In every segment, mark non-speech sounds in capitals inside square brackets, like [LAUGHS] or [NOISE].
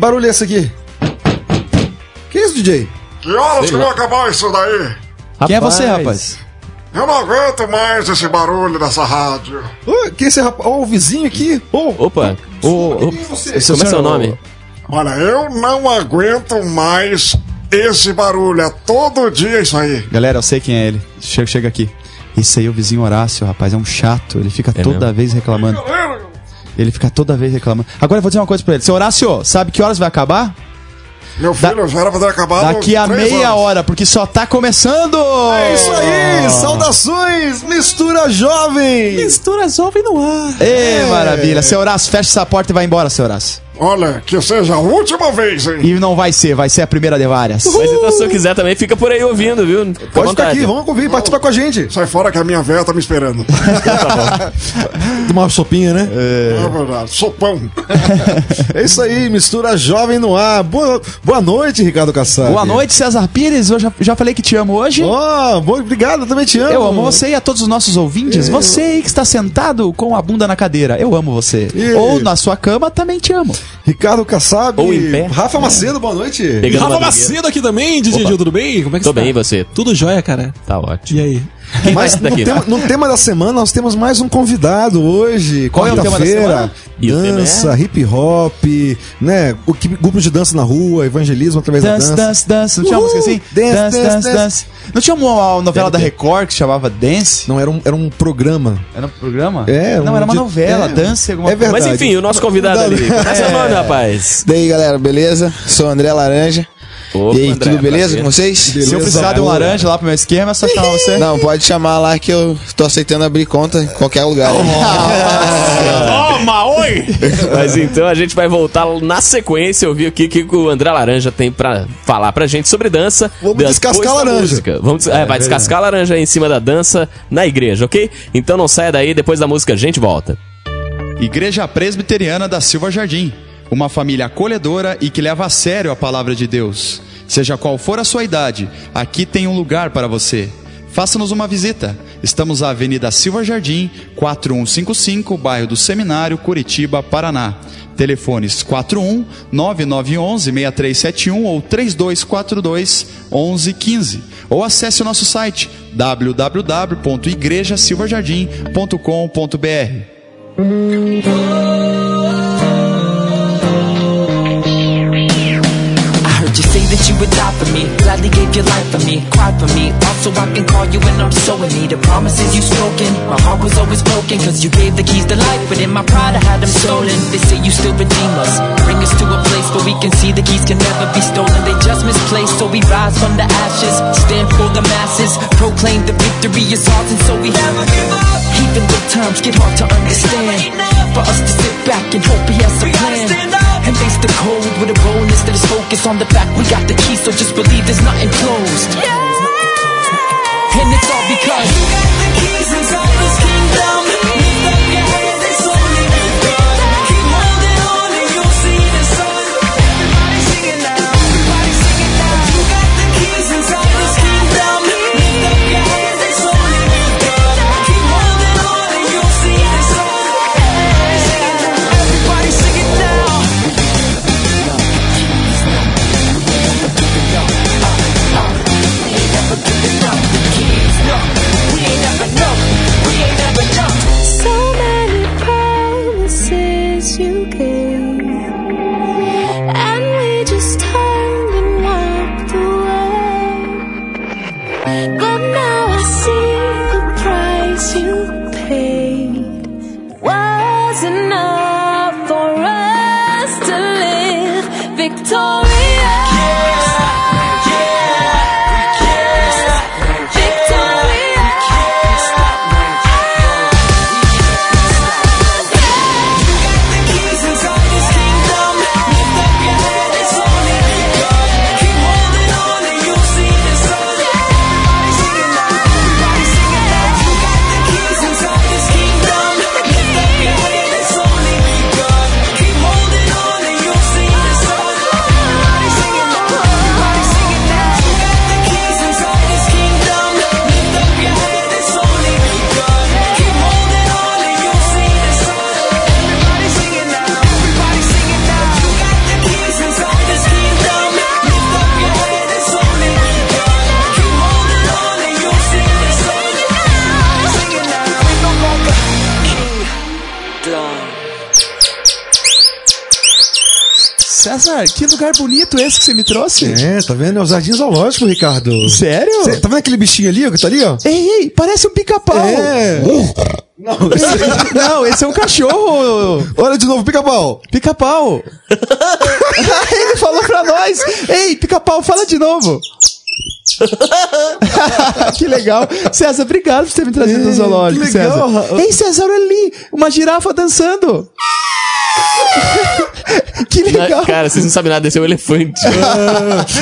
barulho é esse aqui? Que isso, DJ? Que horas que vai acabar isso daí? Quem é você, rapaz? Eu não aguento mais esse barulho dessa rádio. Ô, que esse rapaz? Ó, o vizinho aqui. Ô, Opa, opa. quem é você? Como é seu nome? Olha, eu não aguento mais esse barulho. É todo dia isso aí. Galera, eu sei quem é ele. Chega, chega aqui. Esse aí é o vizinho Horácio, rapaz. É um chato. Ele fica É toda mesmo? vez reclamando. Ele fica toda vez reclamando. Agora eu vou dizer uma coisa pra ele. Seu Horácio, sabe que horas vai acabar? Meu filho, já era pra ter acabado. Daqui a meia anos. hora, porque só tá começando! É isso aí! Saudações! Mistura jovem! Mistura jovem no ar. Ê, maravilha. Seu Horácio, fecha essa porta e vai embora, seu Horácio. Olha, que seja a última vez, hein? E não vai ser, vai ser a primeira de várias. Mas então, se eu quiser também, fica por aí ouvindo, viu? Fica Pode ficar aqui, vamos convir, participar com a gente. Sai fora que a minha véia tá me esperando. [LAUGHS] Tomar uma sopinha, né? É verdade. Sopão. [LAUGHS] É isso aí, mistura jovem no ar. Boa, boa noite, Ricardo Kassab. Boa noite, César Pires. Eu já, já falei que te amo hoje. Ó, bom, obrigado, eu também te amo. Eu amo você e a todos os nossos ouvintes. Você aí que está sentado com a bunda na cadeira. Eu amo você. E- Ou na sua cama, também te amo. Ricardo Kassab. Ou em pé. Rafa Macedo, boa noite. Pegando Rafa Macedo aqui também, Opa. Gil, tudo bem? Como é que Tô você tá? bem, e você? Tudo jóia, cara. Tá ótimo. E aí? Quem Mas no tema, no tema da semana nós temos mais um convidado hoje. Qual é o tema da semana? Dança, hip hop, né? O que- grupo de dança na rua, evangelismo através Dance, da dança. dance, dance. Não tinha uma música assim? Dance, Dance, dance, dance. Não tinha uma novela da Record que chamava Dance? Não, era um, era um programa. Era um programa? É, Não, um era uma de- novela, é. Dance, alguma É coisa. verdade. Mas enfim, o nosso convidado ali. Qual é seu nome, rapaz? Daí galera, beleza? Sou André Laranja. Opa, e aí, André, tudo beleza prazer. com vocês? Se eu precisar de um laranja lá pro meu esquema, é só chamar você. Não, pode chamar lá que eu tô aceitando abrir conta em qualquer lugar. Toma, oi! Mas então a gente vai voltar na sequência, ouvir o que, que o André Laranja tem pra falar pra gente sobre dança. Vamos depois descascar a laranja. música. Vamos, é, vai descascar a laranja aí em cima da dança na igreja, ok? Então não saia daí, depois da música a gente volta. Igreja Presbiteriana da Silva Jardim. Uma família acolhedora e que leva a sério a palavra de Deus. Seja qual for a sua idade, aqui tem um lugar para você. Faça-nos uma visita. Estamos à Avenida Silva Jardim, 4155, bairro do Seminário, Curitiba, Paraná. Telefones 41 9911 6371 ou 3242 1115. Ou acesse o nosso site www.igrejasilvajardim.com.br. would die for me. Gladly gave your life for me, cried for me. Also, I can call you when I'm so in need of promises you've spoken. My heart was always broken, cause you gave the keys to life. But in my pride, I had them stolen. They say you still redeem us. Bring us to a place where we can see the keys can never be stolen. They just misplaced, so we rise from the ashes. Stand for the masses. Proclaim the victory is ours, and so we never give up. Even though times get hard to understand. For us to sit back and hope he has a plan. And face the cold with a boldness that is focused on the fact we got the key, so just believe there's nothing closed. And it's all because você me trouxe. É, tá vendo? É o Jardim Zoológico, Ricardo. Sério? Cê- tá vendo aquele bichinho ali, ó, que tá ali, ó? Ei, ei, parece um pica-pau. É. Não, esse- [LAUGHS] Não, esse é um cachorro. Olha de novo, pica-pau. Pica-pau. [LAUGHS] Ele falou pra nós. Ei, pica-pau, fala de novo. [LAUGHS] que legal. César, obrigado por ter me trazido no zoológico, que legal, César. Ei, César, olha ali. Uma girafa dançando. [LAUGHS] que legal. Cara, vocês não sabem nada, esse é um elefante. [LAUGHS]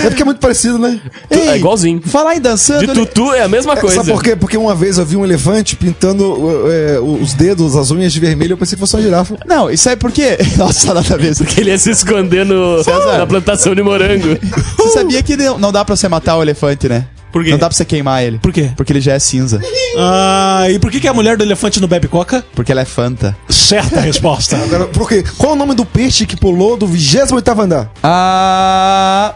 É porque é muito parecido, né? É igualzinho. Falar em dançando. De ele- tutu é a mesma coisa. Sabe por quê? Porque uma vez eu vi um elefante pintando é, os dedos, as unhas de vermelho, eu pensei que fosse uma girafa. Não, isso aí por quê? [LAUGHS] Nossa, nada a ver. isso aqui. Que ele ia se esconder no, na plantação de morango. Você sabia que não não dá pra você matar o elefante, né? Por quê? Não dá pra você queimar ele. Por quê? Porque ele já é cinza. Ah, e por que, que a mulher do elefante não bebe coca? Porque ela é fanta. Certa resposta. [LAUGHS] Agora, por quê? Qual é o nome do peixe que pulou do 28º andar? Ah.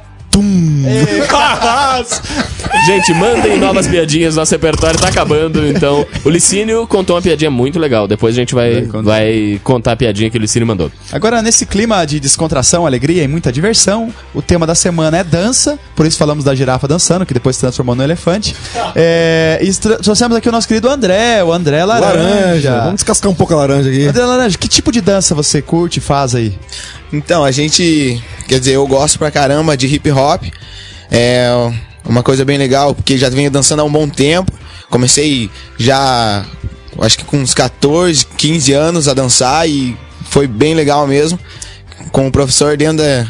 Gente, mandem novas piadinhas, nosso repertório tá acabando, então. O Licínio contou uma piadinha muito legal. Depois a gente vai, vai contar a piadinha que o Licínio mandou. Agora, nesse clima de descontração, alegria e muita diversão, o tema da semana é dança, por isso falamos da girafa dançando, que depois se transformou no elefante. É, e trouxemos aqui o nosso querido André, o André Laranja. Vamos descascar um pouco a laranja aqui. André Laranja, que tipo de dança você curte e faz aí? Então, a gente. Quer dizer, eu gosto pra caramba de hip hop. É uma coisa bem legal, porque já venho dançando há um bom tempo. Comecei já, acho que com uns 14, 15 anos a dançar e foi bem legal mesmo. Com o professor dentro da,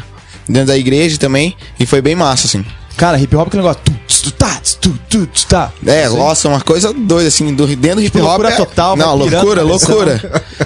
dentro da igreja também. E foi bem massa, assim. Cara, hip hop é aquele negócio. Tu, tss, tu, tá, tss, tu, tu, tss, tá. É, nossa, uma coisa doida, assim, do, dentro do hip hop. loucura é- total, Não, loucura, loucura.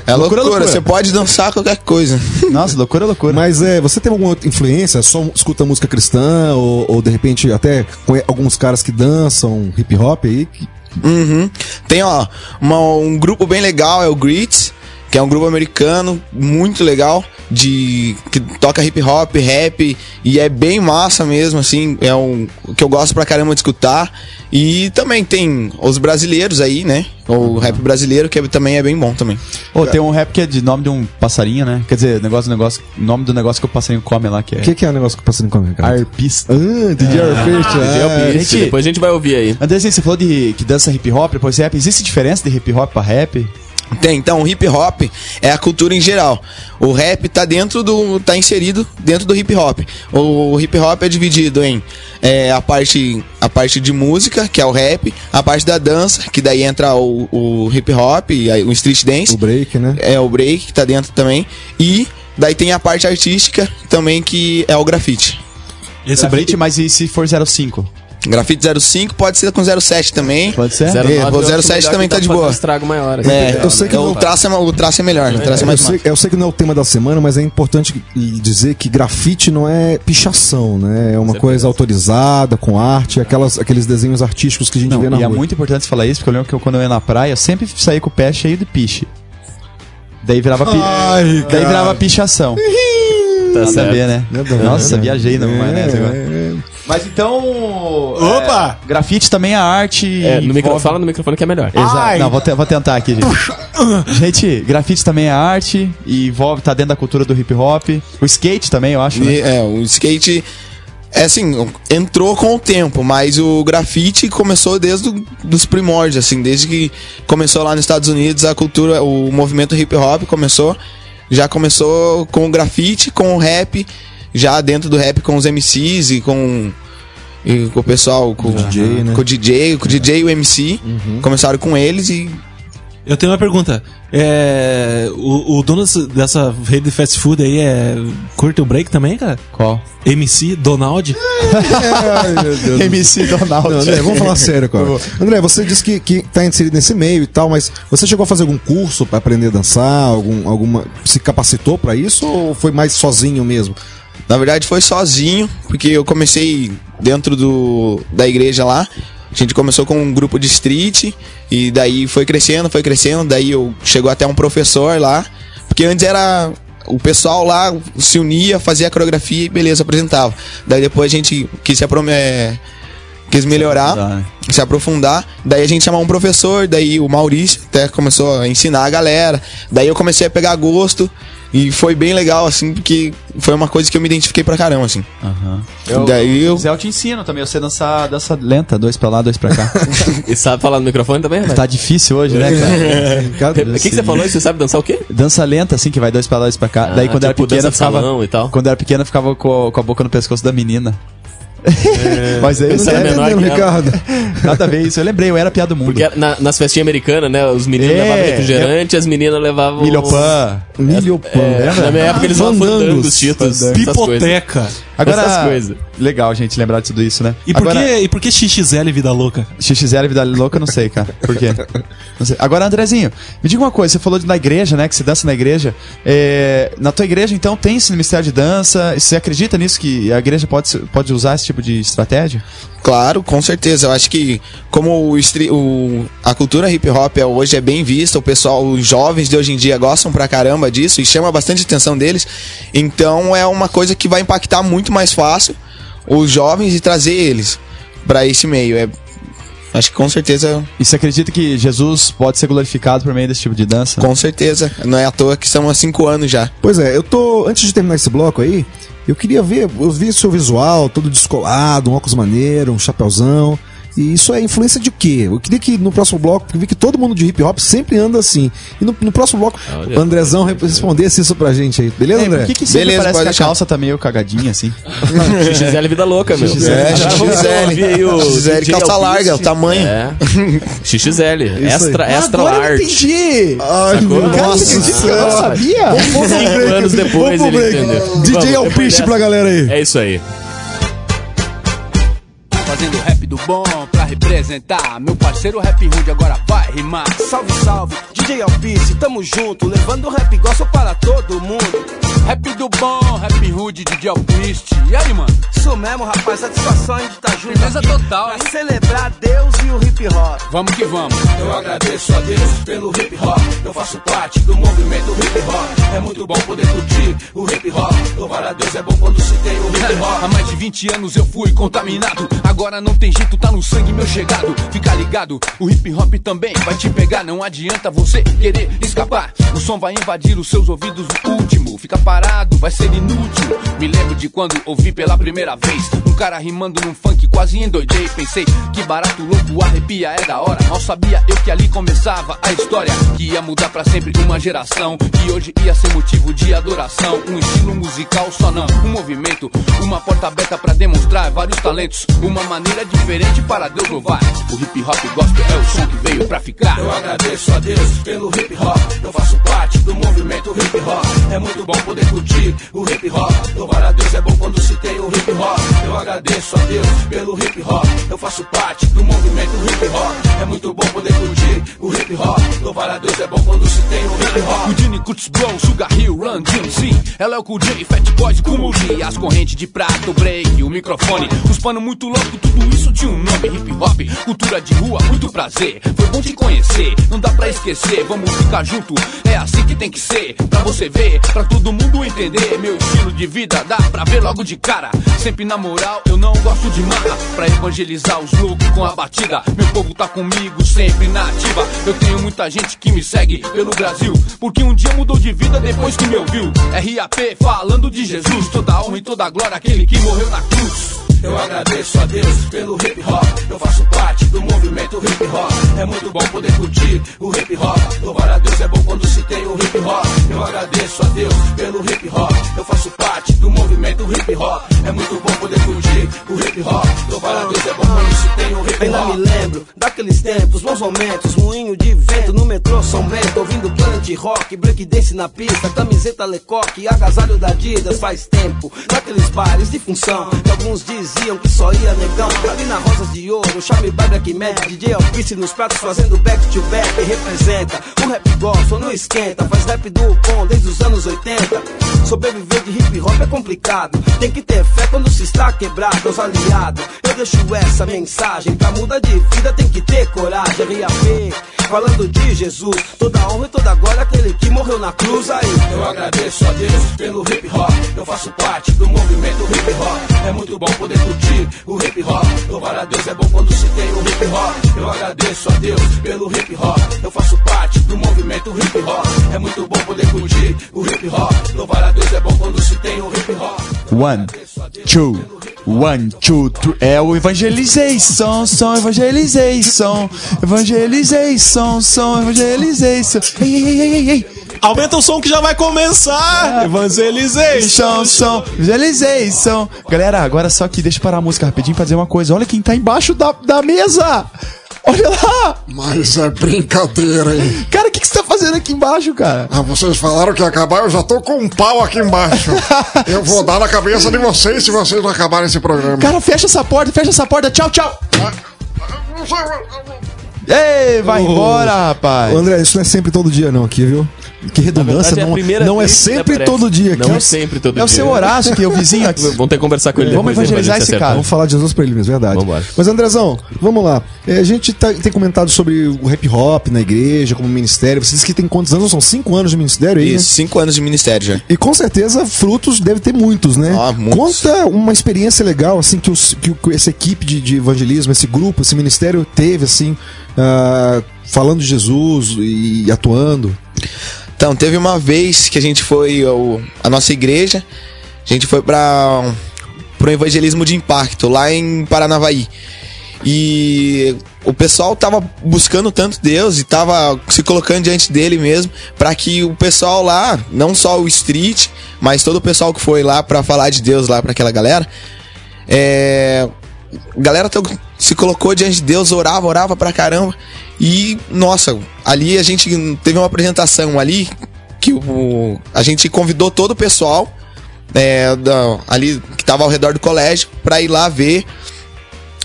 É Loucura, loucura, loucura. Você pode dançar qualquer coisa. [LAUGHS] Nossa, loucura, loucura. Mas é, você tem alguma influência? Só escuta música cristã? Ou, ou, de repente até alguns caras que dançam hip hop aí? que- Uhum. Tem, ó, uma- um grupo bem legal, é o Grits, que é um grupo americano muito legal, de que toca hip hop, rap, e é bem massa mesmo, assim, é um que eu gosto pra caramba de escutar. E também tem os brasileiros aí, né? O rap brasileiro, que é- também é bem bom também. Ô, tem um rap que é de nome de um passarinho, né? Quer dizer, negócio, negócio, nome do negócio que o passarinho come lá, que é O que, que é o negócio que o passarinho come, cara? arpista. Ah, DJ Arpista. É, gente- Depois a gente vai ouvir aí. Andrezinho, você falou de que dança hip hop, depois rap. Existe diferença de hip hop pra rap? Tem, então, o hip hop é a cultura em geral. O rap tá dentro do. tá inserido dentro do hip hop. O hip hop é dividido em é, a, parte, a parte de música, que é o rap, a parte da dança, que daí entra o, o hip hop, e o street dance. O break, né? É o break, que tá dentro também. E daí tem a parte artística também, que é o grafite. Esse Grafite, mas e se for 05? Grafite 05 pode ser com 07 também. Pode ser? Zero- É, o eu acho 07 melhor também que tá de boa. um estrago maior. assim. É, Eu sei que o, não- traço é, o traço é melhor, o traço é Eu mais sei, eu sei que não é o tema da semana, mas é importante dizer que grafite não é pichação, né? É uma coisa autorizada, com arte, aquelas, aqueles desenhos artísticos que a gente Não, vê na e é rua. muito importante você falar isso, porque eu lembro que eu, quando eu ia na praia, eu sempre saía com o pé cheio de piche. Daí virava, pi... Ai, Daí virava pichação. Tá Nada a certo. ver, né? Nossa, né? viajei na maionese É, agora. É. Mas então. Opa! é, grafite também é arte. É, no micro... envolve- Fala no microfone que é melhor. Exato. Não, vou, te- vou tentar aqui, gente. gente, grafite também é arte e envolve, tá dentro da cultura do hip hop. O skate também, eu acho. né? É, o skate é assim, entrou com o tempo, mas o grafite começou desde o- dos primórdios, assim, desde que começou lá nos Estados Unidos a cultura, o movimento hip hop começou, já começou com o grafite, com o rap, já dentro do rap com os MCs e com e com o pessoal, com o DJ, né? com o DJ, com o DJ e o MC, começaram com eles e Eu tenho uma pergunta. É, o, o dono dessa- rede de fast food aí é. Curte o break também, cara? Qual? MC Donald? [LAUGHS] Ai, meu Deus do [LAUGHS] MC Donald. Não, André, vamos falar [LAUGHS] sério, cara. André, você disse que, que tá inserido nesse meio e tal, mas você chegou a fazer algum curso pra aprender a dançar? Algum, alguma, se capacitou pra isso ou foi mais sozinho mesmo? Na verdade foi sozinho, porque eu comecei dentro do, da igreja lá. A gente começou com um grupo de street e daí foi crescendo, foi crescendo, daí eu chegou até um professor lá, porque antes era o pessoal lá se unia, fazia a coreografia e beleza, apresentava. Daí depois a gente quis se é, quis melhorar, aprofundar, né? se aprofundar. Daí a gente chamou um professor, daí o Maurício até começou a ensinar a galera. Daí eu comecei a pegar gosto e foi bem legal, assim, porque foi uma coisa que eu me identifiquei pra caramba, assim. Eu, Daí eu- Zé, eu te ensino também. Eu sei dançar dança lenta, dois pra lá, dois pra cá. [LAUGHS] E sabe falar no microfone também, né? tá difícil hoje, né, cara? [LAUGHS] O que, que você falou? Você sabe dançar o quê? Dança lenta, assim, que vai dois pra lá, dois pra cá. Daí Ah, quando era tipo, pequena, dança de ficava. e. Quando era pequena, ficava com, com a boca no pescoço da menina. Mas aí, Você era menor que ela. Ricardo? nada a ver isso. Eu lembrei, eu era piada do mundo. Porque na- nas festinhas americanas, né? Os meninos É, levavam refrigerante, as meninas levavam. Milhopan. Milho pão. É, na minha época eles vão fandando os títulos. Pipoteca. Agora, Essas coisas. legal, gente, lembrar de tudo isso, né? E por, Agora, que, e por que XXL Vida Louca? XXL Vida Louca, eu não sei, cara. Por quê? Não sei. Agora, Andrezinho, me diga uma coisa. Você falou de, na igreja, né? Que você dança na igreja. É, na tua igreja, então, tem esse mistério de dança? Você acredita nisso? Que a igreja pode, se- pode usar esse tipo de estratégia? Claro, com certeza. Eu acho que como o, o- a cultura hip hop é, hoje é bem vista, o pessoal, os jovens de hoje em dia gostam pra caramba disso e chama bastante atenção deles. Então é uma coisa que vai impactar muito mais fácil os jovens e trazer eles pra esse meio. É, acho que com certeza, E você acredita que Jesus pode ser glorificado por meio desse tipo de dança? com certeza. Não é à toa que estamos há cinco anos já. Pois é, eu tô. Antes de terminar esse bloco aí, eu queria ver. Eu vi seu visual, todo descolado, um óculos maneiro, um chapéuzão. E isso é influência de quê? Eu queria que no próximo bloco, porque eu vi que todo mundo de hip hop sempre anda assim. E no, no próximo bloco, Olha. Andrezão re- respondesse isso pra gente aí. Beleza, É, André? por que, que sempre Beleza, parece que a deixar. calça tá meio cagadinha, assim? [LAUGHS] XXL Vida Louca, meu. XXL. É, XXL, DJ calça larga, o tamanho. É. XXL. Extra, aí. extra Agora eu large. entendi! Ai, nossa você acredita que eu não sabia? Cinco anos depois Vamos pro ele break. entendeu. DJ Alpiste pra galera aí. É isso aí. Fazendo rap do bom pra representar. Meu parceiro Rap Rude agora vai rimar. Salve, salve, DJ Alpice, tamo junto, levando rap gospel para todo mundo. Rap do bom, Rap Rude, DJ Alpiste. E aí, mano? Isso mesmo, rapaz, satisfação de estar junto. Firmeza aqui total, hein? Pra celebrar Deus e o hip hop. Vamos que vamos. Eu agradeço a Deus pelo hip hop. Eu faço parte do movimento hip hop. É muito bom poder curtir o hip hop. Louvar a Deus é bom quando se tem o hip hop. Há mais de 20 anos eu fui contaminado. Agora não tem jeito, tá no sangue meu chegado. Fica ligado, o hip hop também vai te pegar. Não adianta você querer escapar. O som vai invadir os seus ouvidos. O último fica parado, vai ser inútil. Me lembro de quando ouvi pela primeira vez cara rimando num funk, quase endoidei. Pensei que barato, louco, arrepia é da hora. Mal sabia eu que ali começava a história que ia mudar pra sempre uma geração. Que hoje ia ser motivo de adoração. Um estilo musical só não, um movimento, uma porta aberta pra demonstrar vários talentos. Uma maneira diferente para Deus louvar. O hip hop gospel é o som que veio pra ficar. Eu agradeço a Deus pelo hip hop. Eu faço parte do movimento hip hop. É muito bom poder curtir o hip hop. Louvar a Deus é bom quando se tem o hip hop. Eu agradeço a Deus pelo hip hop. Eu faço parte do movimento hip hop. É muito bom poder curtir o hip hop. Louvar a Deus é bom quando se tem o hip hop. O Gini Cuts Blow, Sugar Hill, Run, DMC Ela é o J, Fat Boys, Kumo G As correntes de prata, o break, o microfone Os pano muito louco, tudo isso tinha um nome Hip Hop, cultura de rua, muito prazer Foi bom te conhecer, não dá pra esquecer Vamos ficar junto, é assim que tem que ser Pra você ver, pra todo mundo entender Meu estilo de vida, dá pra ver logo de cara Sempre na moral, eu não gosto de marra. Pra evangelizar os loucos com a batida Meu povo tá comigo, sempre na ativa. Eu tenho muita gente que me segue pelo Brasil Porque um dia mudou de vida depois que me ouviu. RAP falando de Jesus Toda honra e toda glória Aquele que morreu na cruz Eu agradeço a Deus pelo hip hop. Eu faço parte do movimento hip hop. É muito bom poder curtir o hip hop. Louvar a Deus é bom quando se tem o hip hop. Eu agradeço a Deus pelo hip hop. Eu faço parte do movimento hip hop. É muito bom poder curtir o hip hop. Louvar a Deus é bom quando se tem o hip Ainda me hop. lembro daqueles tempos, bons momentos, moinho de vento no metrô São Bento, ouvindo Planet Rock, breakdance na pista, camiseta Lecoque, agasalho da Adidas faz tempo. Naqueles bares de função, que alguns diziam que só ia negão. Ali na Rosas de Ouro, Charme by Black Man, DJ Alpice nos pratos fazendo back to back, representa. O rap gospel não esquenta, faz rap do bom desde os anos 80. Sobreviver de hip hop é complicado, tem que ter fé quando se está quebrado, aos aliados. Eu deixo essa mensagem, pra mudar de vida tem que ter coragem. RAP, falando de Jesus, toda honra e toda glória àquele que morreu na cruz aí. Eu agradeço a Deus pelo hip hop. Eu faço parte do movimento hip hop. É muito bom poder curtir o hip hop. Louvar a Deus é bom quando se tem o hip hop. Eu agradeço a Deus pelo hip hop. Eu faço parte do movimento hip hop. É muito bom poder curtir o hip hop. Louvar a Deus é bom quando se tem o hip hop. One, two, one, two, three. É o evangelization, som, evangelization. Evangelization, som, evangelization. Ei, ei, ei, ei, ei. Aumenta o som que já vai começar! Evangelizei! Som, som, evangelization. Galera, agora só que deixa eu parar a música rapidinho pra dizer uma coisa. Olha quem tá embaixo da, da mesa. Olha lá. Mas é brincadeira, hein? Cara, o que, que você tá fazendo aqui embaixo, cara? Ah, vocês falaram que ia acabar, eu já tô com um pau aqui embaixo. [LAUGHS] Eu vou dar na cabeça de vocês se vocês não acabarem esse programa. Cara, fecha essa porta, fecha essa porta. Tchau, tchau. Ei, vai Ô, embora, rapaz. Ô, André, isso não é sempre todo dia, não, aqui, viu? Que redundância, verdade, é não, primeira não é que sempre todo dia aqui. Não é sempre todo É o dia. seu Horácio aqui, o vizinho [LAUGHS] aqui. Vamos ter que conversar com ele Vamos evangelizar esse cara. Vamos falar de Jesus pra ele mesmo, verdade. Vambora. Mas, Andrezão, vamos lá. É, a gente tá- tem comentado sobre o hip hop na igreja, como ministério. Você disse que tem quantos anos? São cinco anos de ministério aí, né? Isso, cinco anos de ministério já. E com certeza frutos deve ter muitos, né? Ah, muitos. Conta uma experiência legal, assim, que, os, que o- essa equipe de, de evangelismo, esse grupo, esse ministério teve, assim, ah, falando de Jesus e atuando. Então, teve uma vez que a gente foi ao, a nossa igreja, a gente foi para o evangelismo de impacto lá em Paranavaí. E o pessoal tava buscando tanto Deus e tava se colocando diante dele mesmo, para que o pessoal lá, não só o street, mas todo o pessoal que foi lá para falar de Deus lá para aquela galera, é, galera se colocou diante de Deus, orava, orava pra caramba. E, nossa, ali a gente teve uma apresentação ali que o, a gente convidou todo o pessoal é, da- ali que tava ao redor do colégio pra ir lá ver.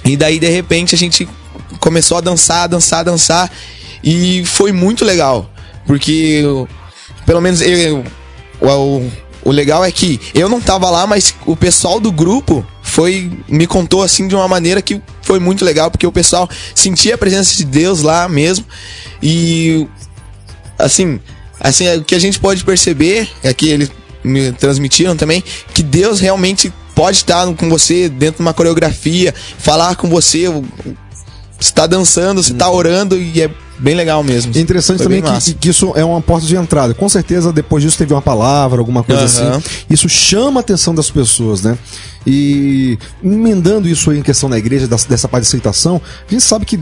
E daí, de repente, a gente começou a dançar, dançar, dançar. E foi muito legal. Porque, pelo menos, eu, o, o legal é que eu não tava lá, mas o pessoal do grupo foi me contou assim de uma maneira que foi muito legal, porque o pessoal sentia a presença de Deus lá mesmo. E assim, assim, o que a gente pode perceber é que eles me transmitiram também que Deus realmente pode estar com você dentro de uma coreografia, falar com você, você tá dançando, você tá orando e é bem legal mesmo. É interessante Foi também que, que isso é uma porta de entrada. Com certeza, depois disso teve uma palavra, alguma coisa Aham. assim. Isso chama a atenção das pessoas, né? E emendando isso aí em questão da igreja, dessa parte de aceitação, a gente sabe que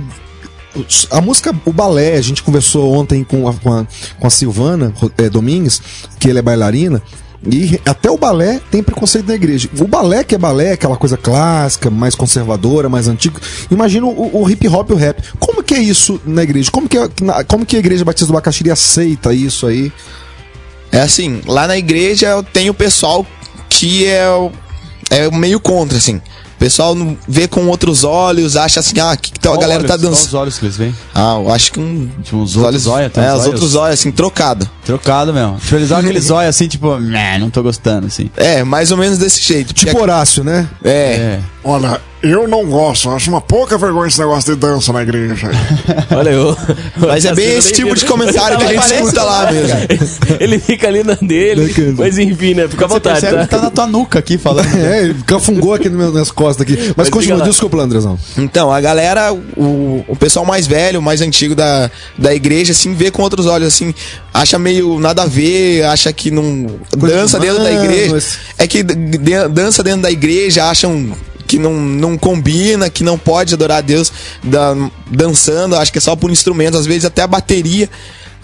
a música, o balé, a gente conversou ontem com a, com a, com a Silvana eh, Domingues, que ela é bailarina, e até o balé tem preconceito na igreja. O balé que é balé, aquela coisa clássica, mais conservadora, mais antiga. Imagina o, o hip hop e o rap. Como que é isso na igreja? Como que, é- na- como que a igreja Batista do Bacaxiri aceita isso aí? É assim, lá na igreja eu tenho o pessoal que é, é meio contra, assim. O pessoal não vê com outros olhos, acha assim, ah, que, que a galera tá Os dançando. olhos que eles veem. Ah, eu acho que um. Tipo, uns outros olhos. tem É, uns os olhos outros olhos, assim, trocado. Trocado mesmo. Tipo, eles olham aqueles olhos assim, tipo, "Meh, não tô gostando, assim. É, mais ou menos desse jeito. Tipo porque- Horácio, né? é, É. Olha, eu não gosto, acho uma pouca vergonha esse negócio de dança na igreja. [LAUGHS] Olha, eu. Mas é bem esse tipo de comentário que a gente escuta lá mesmo. Ele fica ali na dele, mas enfim, né? Fica à Você vontade, percebe tá? que tá na tua nuca aqui falando. [LAUGHS] É, ele cafungou aqui no meu- nas costas aqui. Mas, Mas continua, desculpa, Andrezão. Então, a galera, o, o pessoal mais velho, mais antigo da, da igreja, assim, vê com outros olhos, assim, acha meio nada a ver, acha que não. Coisa dança de dentro da igreja. É que dança dentro da igreja, acham que não, não combina, que não pode adorar a Deus da- dançando, acho que é só por instrumento, às vezes até a bateria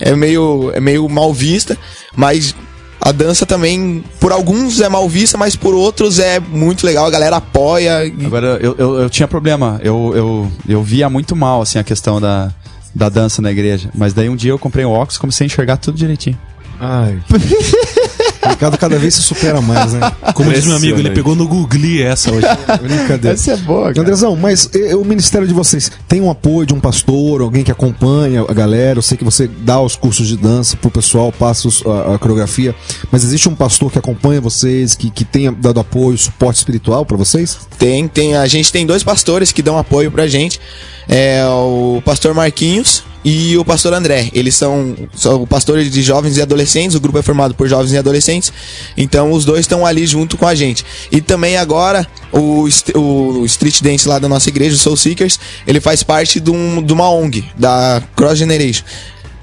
é meio, é meio mal vista, mas a dança também, por alguns é mal vista, mas por outros é muito legal, a galera apoia. e- Agora, eu, eu, eu tinha problema. Eu, eu, eu via muito mal, assim, a questão da, da dança na igreja. Mas daí um dia eu comprei um óculos e comecei a enxergar tudo direitinho. Ai. [LAUGHS] O Ricardo cada vez se supera mais, né? Como diz meu amigo, ele pegou no Google essa hoje. [LAUGHS] Brincadeira. Essa é boa, cara. Andrezão, mas eh, o ministério de vocês tem um apoio de um pastor, alguém que acompanha a galera? Eu sei que você dá os cursos de dança pro pessoal, passa os- a, a coreografia, mas existe um pastor que acompanha vocês, que, que tenha dado apoio, suporte espiritual pra vocês? Tem, tem. A gente tem dois pastores que dão apoio pra gente. É o pastor Marquinhos e o pastor André. Eles são, são pastores de jovens e adolescentes, o grupo é formado por jovens e adolescentes, então os dois estão ali junto com a gente. E também agora o, o Street Dance lá da nossa igreja, o Soul Seekers, ele faz parte de, um, de uma ONG, da Cross Generation.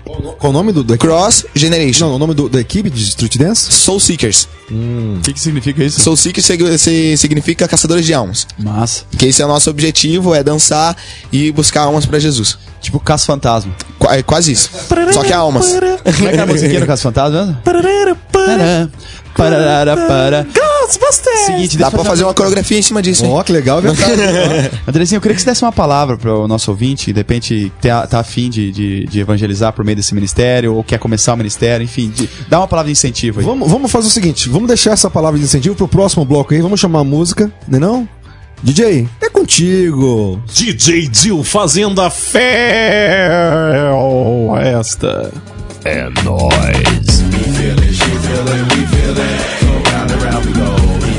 Qual o nome do, da Cross Generation. Não, o nome do- da equipe de Street Dance? Soul Seekers. O que, que significa isso? Soul Seekers sig- si- significa caçadores de almas. Massa. Que esse é o nosso objetivo, é dançar e buscar almas pra Jesus. Tipo Caça Fantasma. Qua- é quase isso. Só que almas. Como é que é a musiquinha do Caça Fantasma parará, para. Seguinte, Dá pra eu fazer uma coreografia em cima disso. Ó, que legal, verdade. [LAUGHS] Andrezinho, eu queria que você desse uma palavra para o nosso ouvinte, de repente tá, tá afim de, de, de evangelizar por meio desse ministério, ou quer começar o ministério, enfim, de, dá uma palavra de incentivo aí. vamos, vamos fazer o seguinte, vamos deixar essa palavra de incentivo pro próximo bloco aí, vamos chamar a música, né não? DJ, é contigo. DJ Dil fazendo a festa. É nóis. Feel it, she feel it, we feel it. So round and round we go.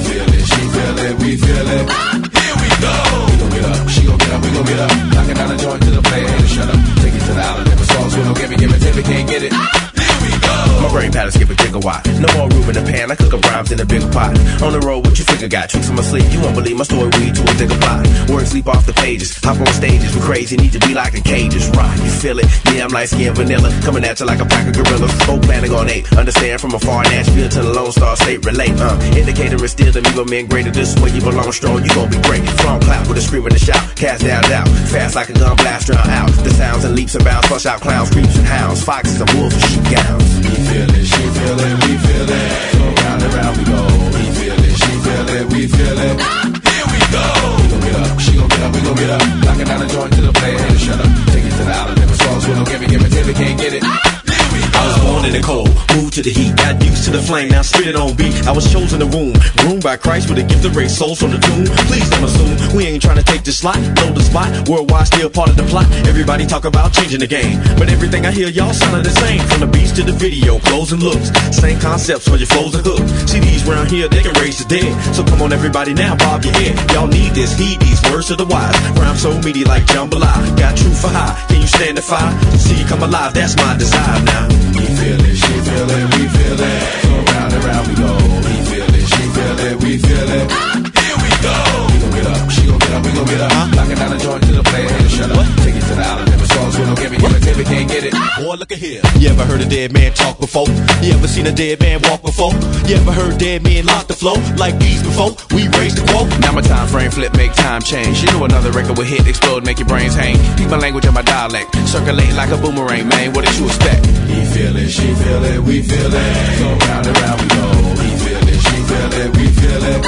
Feel it, she feel it, we feel it. Here we go. We gon' get up, she gon' get up, we gon' get up. Knocking down the joint to the shut up. Take it to the we don't it, it, can't get it brain patterns give a gigawatt. No more room in the pan. I cook up rhymes in a bigger pot. On the road, what you figure got tricks in my sleep? You won't believe my story. Weed to a bigger plot. Words leap off the pages. Hop on stages. We're crazy. Need to be like in cages. Rock, you feel it? Yeah, I'm light skinned vanilla. Coming at you like a pack of gorillas. Smoke planning on eight. Understand from afar. Nashville to the Lone Star State. Relate. Uh, indicator is still the me, men greater. This is where you belong. Strong. You gon' be great. Strong clap with a scream and a shout. Cast down, doubt. Fast like a gun blast. Drown out. The sounds and leaps and bounds. Flush out clowns, creeps and hounds. Foxes and wolves and sheep gowns. We it. Feel flame, now spit it on beat. I was chosen to womb, groomed by Christ with a gift to raise souls from the tomb. Please don't assume we ain't trying to take the slot, know the spot. Worldwide still part of the plot. Everybody talk about changing the game, but everything I hear y'all sounding the same. From the beats to the video, clothes and looks, same concepts for your flows and hooks. CDs round here they can raise the dead, so come on everybody now, bob your head. Y'all need this, heed these words of the wise. Rhyme so meaty like jambalaya, got truth for high. Can you stand the fire? See you come alive, that's my desire now. We feel it, she feel it, we feel it. We go. He feel it, she feel it, we feel it. Here we go. We gon' get up, she gon' get up, we gon' get up. Knocking down the joint to the player, shut up. Look at here. You ever heard a dead man talk before? You ever seen a dead man walk before? You ever heard dead men lock the flow like these before? We raised the quote. Now my time frame flip, make time change. You know another record will hit, explode, make your brains hang. Keep my language and my dialect, circulate like a boomerang, man. What did you expect? He feel it, she feel it, we feel it. So round and round we go. He feel it, she feel it, we feel it.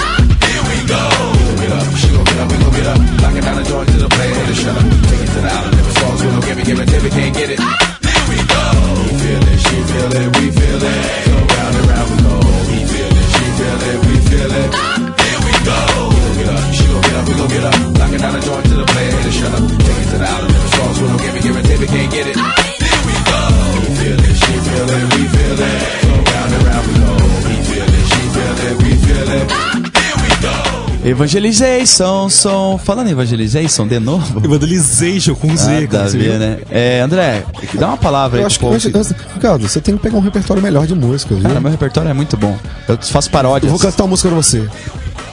Here we go. Gon' get up, she gon' get up, we gon' get up. Knocking down the joint to the player, hey, shut up. Take it to the island, never songs, we don't give it, give it, till we can't get it. Feel it, we feel it. So round and round we go. He feel it, she feel it, we feel it. Here we go. We gon' get up, she gon' get up, we gon' get up. Knocking down the joint to the player, hey, shut up. Take it to the island, never songs, we don't give it, till we can't get it. Here we go. He feel it, she feel it, we feel it. So round and round we go. He feel it, she feel it, we feel it. Evangelization, som. Falando em evangelization de novo. Evangelization com Z, Nada cara. ver, né? É, André, dá uma palavra aí Eu pro acho que, povo. Ricardo, você tem que pegar um repertório melhor de músicas, viu? Cara, meu repertório é muito bom. Eu faço Eu paródias. vou cantar uma música pra você.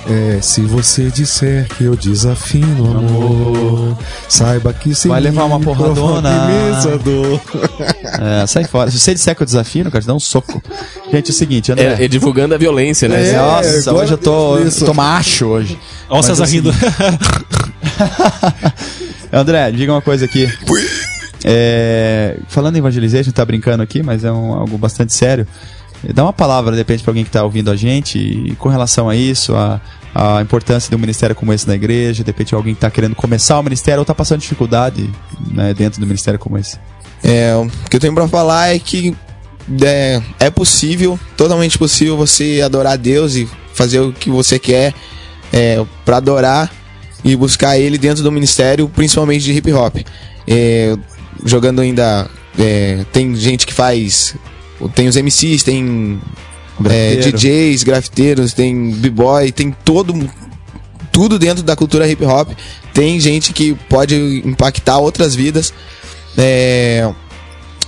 É, se você disser que eu desafino amor, saiba que sim. Vai levar uma porradona. Dor. [LAUGHS] É, sai fora. Se você disser que eu desafio, cara, te dá um soco. Gente, é o seguinte, André. É, é divulgando a violência, né? É, Nossa, glória hoje eu tô, tô macho hoje. Olha o César é o rindo. [LAUGHS] André, diga uma coisa aqui. É, falando em evangelization, tá brincando aqui, mas é um- algo bastante sério. Dá uma palavra, de repente, para alguém que está ouvindo a gente e com relação a isso, a, a importância de um ministério como esse na igreja, de repente alguém que está querendo começar o ministério ou está passando dificuldade né, dentro do ministério como esse. É, o que eu tenho pra falar é que é, é possível, totalmente possível você adorar Deus e fazer o que você quer é, para adorar e buscar Ele dentro do ministério, principalmente de hip hop. É, jogando ainda. é, tem gente que faz. Tem os MCs, tem é. DJs, grafiteiros, tem b-boy, tem todo tudo dentro da cultura hip hop. Tem gente que pode impactar outras vidas é,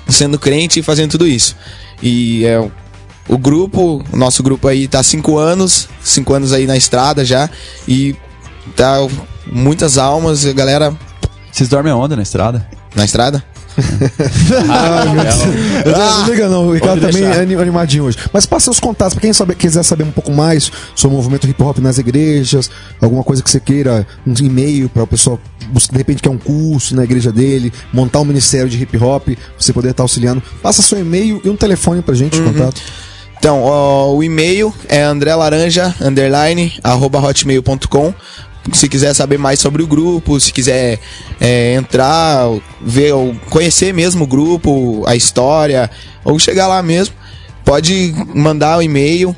sendo crente e fazendo tudo isso. E é, o grupo, o nosso grupo aí tá há cinco anos, cinco anos aí na estrada já, e tá muitas almas, a galera Vocês dormem onde na estrada? na estrada. Ah. [LAUGHS] Eu não- liga não, o Ricardo também deixar. é ani- animadinho hoje. Mas passa os contatos, pra quem sabe- quiser saber um pouco mais sobre o movimento hip hop nas igrejas, alguma coisa que você queira, um e-mail para o pessoal buscar, de repente quer um curso na igreja dele, montar um ministério de hip hop, você poder estar auxiliando. Passa seu e-mail e um telefone pra gente, Uhum. contato. Então, ó, o e-mail é andrelaranja, underline, arroba hotmail.com. Se quiser saber mais sobre o grupo, se quiser é, entrar, ver, ou conhecer mesmo o grupo, a história, ou chegar lá mesmo, pode mandar o e-mail.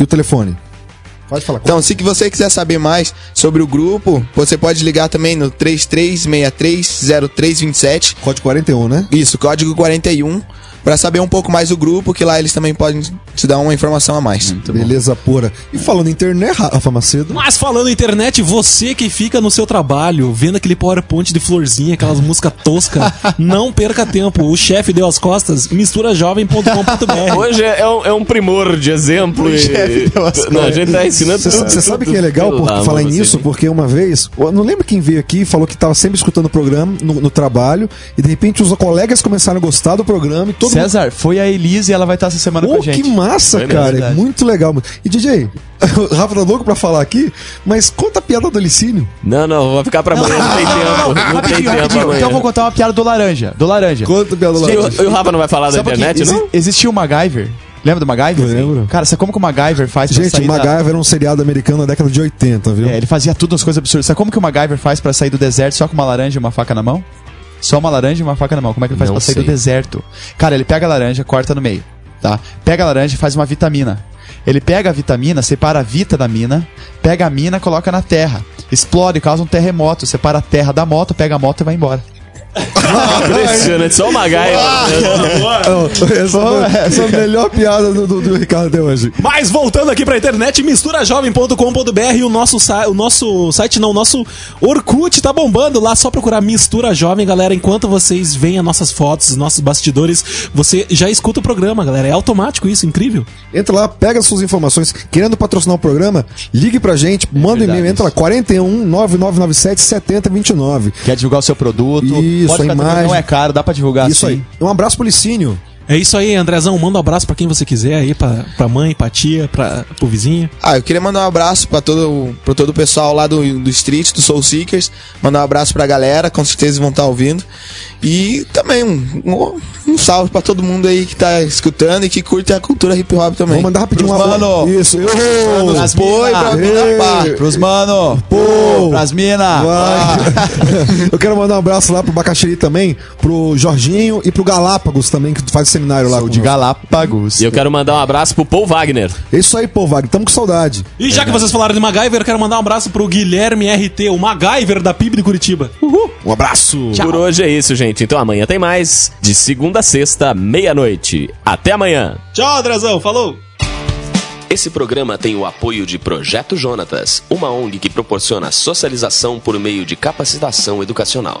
E o telefone? Pode falar. Então, se que você quiser saber mais sobre o grupo, você pode ligar também no 33630327. Código 41, né? Isso, código 41, para saber um pouco mais do grupo, que lá eles também podem te dar uma informação a mais. Beleza pura. E falando em internet, Rafa Macedo. Mas falando em internet, você que fica no seu trabalho, vendo aquele PowerPoint de florzinha, aquelas [LAUGHS] músicas toscas, não perca tempo. O chefe deu as costas, misturajovem.com.br. [LAUGHS] Hoje é um, é um primor de exemplo. e- Não, a gente tá ensinando Você sabe tudo que é legal por amor falar nisso? Porque uma vez, eu não lembro quem veio aqui e falou que estava sempre escutando o programa no, no trabalho e de repente os colegas começaram a gostar do programa e todo mundo. César, foi a Elise e ela vai estar essa semana Pô, com a gente. que massa, Foi mesmo, cara. É verdade. muito legal. E DJ, o [LAUGHS] Rafa tá louco pra falar aqui, mas conta a piada do Licínio. Não, não, vai ficar pra amanhã, não tem tempo. Não tem Rapidinho, tempo rapidinho. amanhã. Então eu vou contar uma piada do laranja. Do laranja. Conta a piada do E Laranja. o, e o Rafa não vai falar da internet, exi- não? Existia o MacGyver. Lembra do MacGyver? Lembro. Cara, sabe como que o MacGyver faz pra Gente, sair o da- MacGyver era um seriado americano da década de 80, viu? É, ele fazia tudo as coisas absurdas. Sabe como que o MacGyver faz pra sair do deserto só com uma laranja e uma faca na mão? Só uma laranja e uma faca na mão. Como é que ele faz Não pra sair sei. do deserto? Cara, ele pega a laranja, corta no meio, tá? Pega a laranja e faz uma vitamina. Ele pega a vitamina, separa a vita da mina, pega a mina, coloca na terra. Explode, causa um terremoto, separa a terra da moto, pega a moto e vai embora. Impressionante, só o Magai. essa, foi, essa é a melhor piada do, do, do Ricardo até hoje. Mas voltando aqui pra internet, misturajovem.com.br e o nosso, o nosso site, não, o nosso Orkut tá bombando lá, só procurar Mistura Jovem, galera. Enquanto vocês veem as nossas fotos, os nossos bastidores, você já escuta o programa, galera. É automático isso, incrível. Entra lá, pega as suas informações. Querendo patrocinar o programa, ligue pra gente, manda um e-mail, entra lá, 41 9997 7029. Quer divulgar o seu produto? Isso, Pode a imagem. Não é caro, dá pra divulgar Isso assim. aí. Um abraço pro Licínio. É isso aí, Andrezão. Manda um abraço pra quem você quiser aí, pra, pra mãe, pra tia, pra, pro vizinho. Ah, eu queria mandar um abraço pra todo, pra todo o pessoal lá do, do Street, do Soul Seekers. Mandar um abraço pra galera, com certeza vão estar ouvindo. E também um, um, um salve pra todo mundo aí que tá escutando e que curte a cultura hip hop também. Vamos mandar rapidinho Pros uma mano. Isso. Eu, Pras Foi mina. pra mina, pá. Pros mano. Pô. Pras mina. Vai. [LAUGHS] Eu quero mandar um abraço lá pro Bacaxiri também, pro Jorginho e pro Galápagos também, que faz seminário lá. Sou de. Galápagos. E eu quero mandar um abraço pro Paul Wagner. É isso aí, pô, Wagner. Tamo com saudade. E já que vocês falaram de MacGyver, eu quero mandar um abraço pro Guilherme RT, o MacGyver da PIB de Curitiba. Uhul. Um abraço. Por hoje é isso, gente. Então amanhã tem mais. De segunda a sexta, meia-noite. Até amanhã. Tchau, Andrezão. Falou. Esse programa tem o apoio de Projeto Jonatas, uma ONG que proporciona socialização por meio de capacitação educacional.